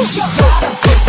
Push your bottom.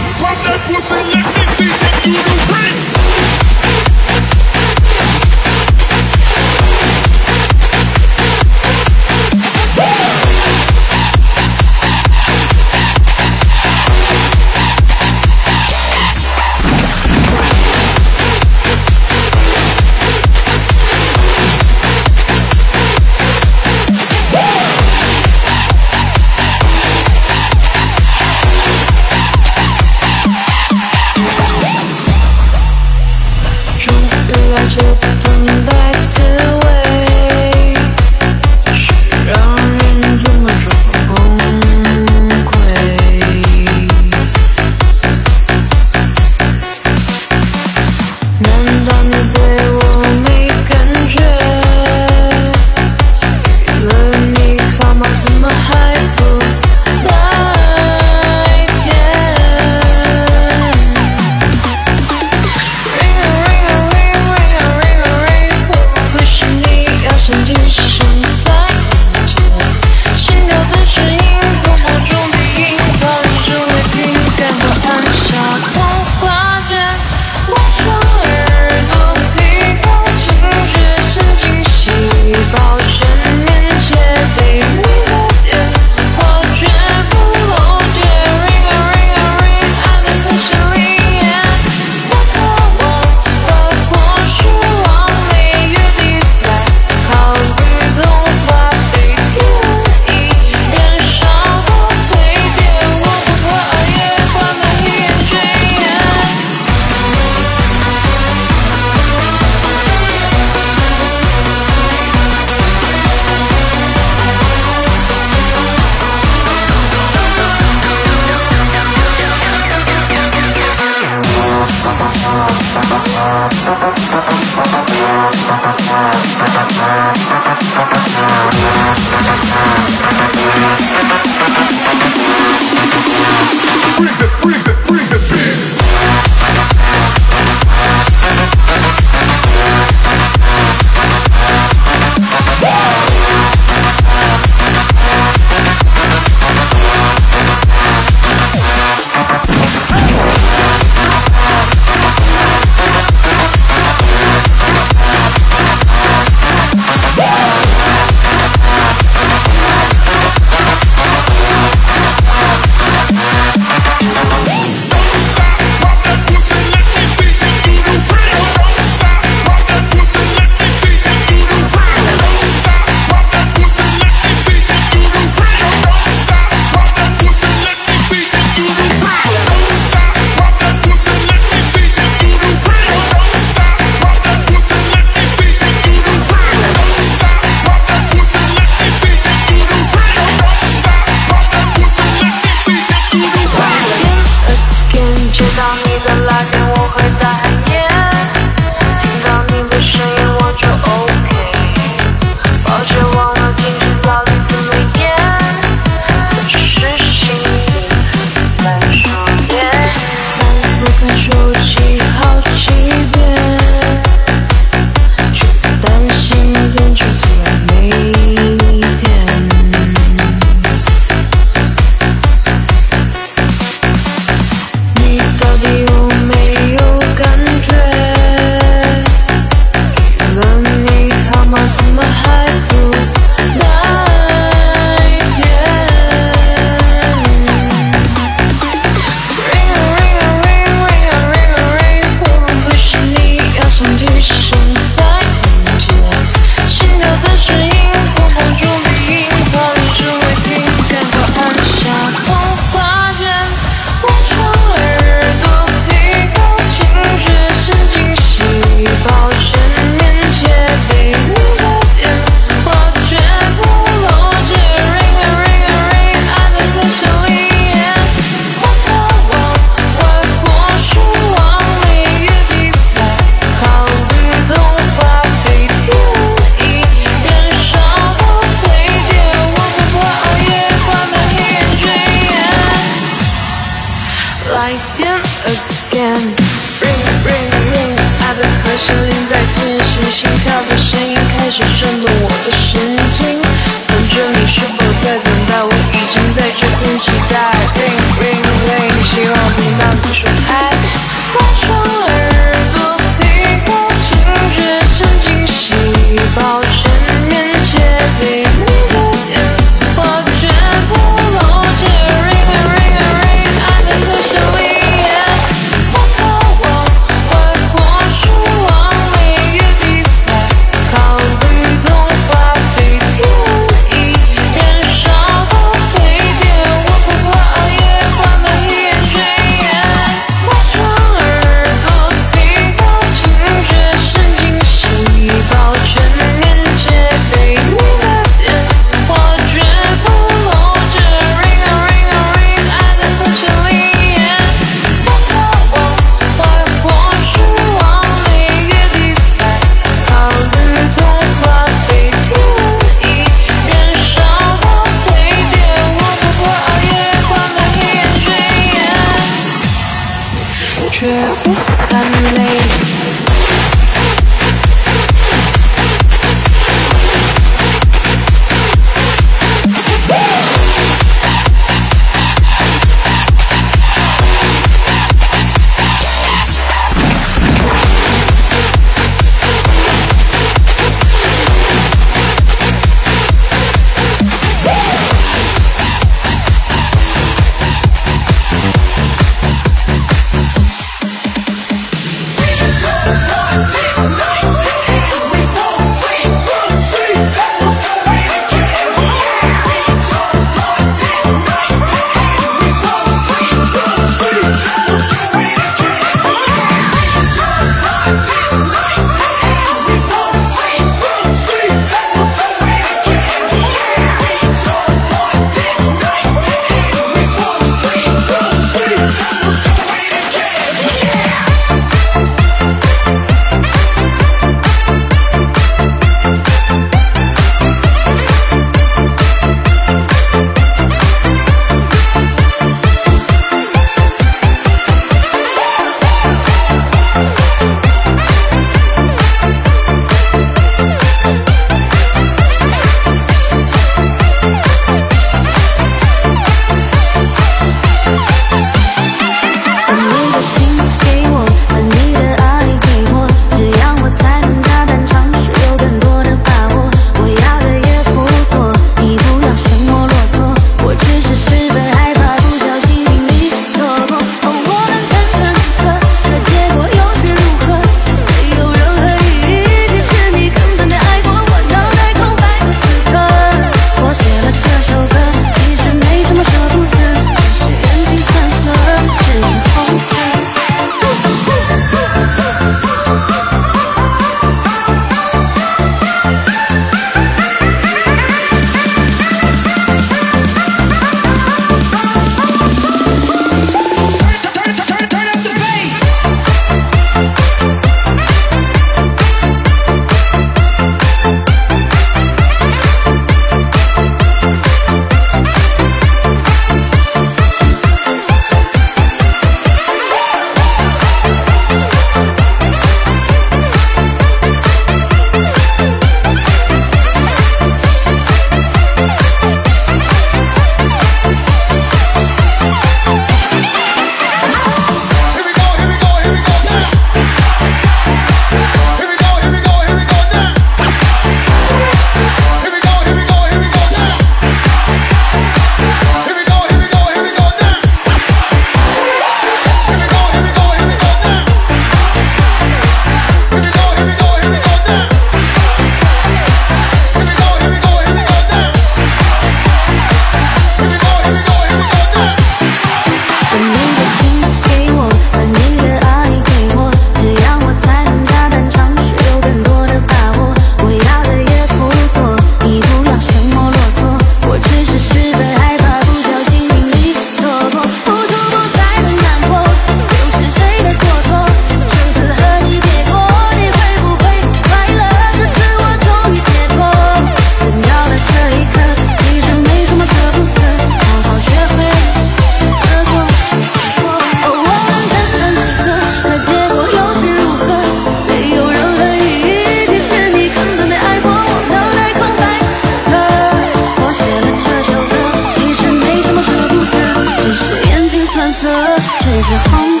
是红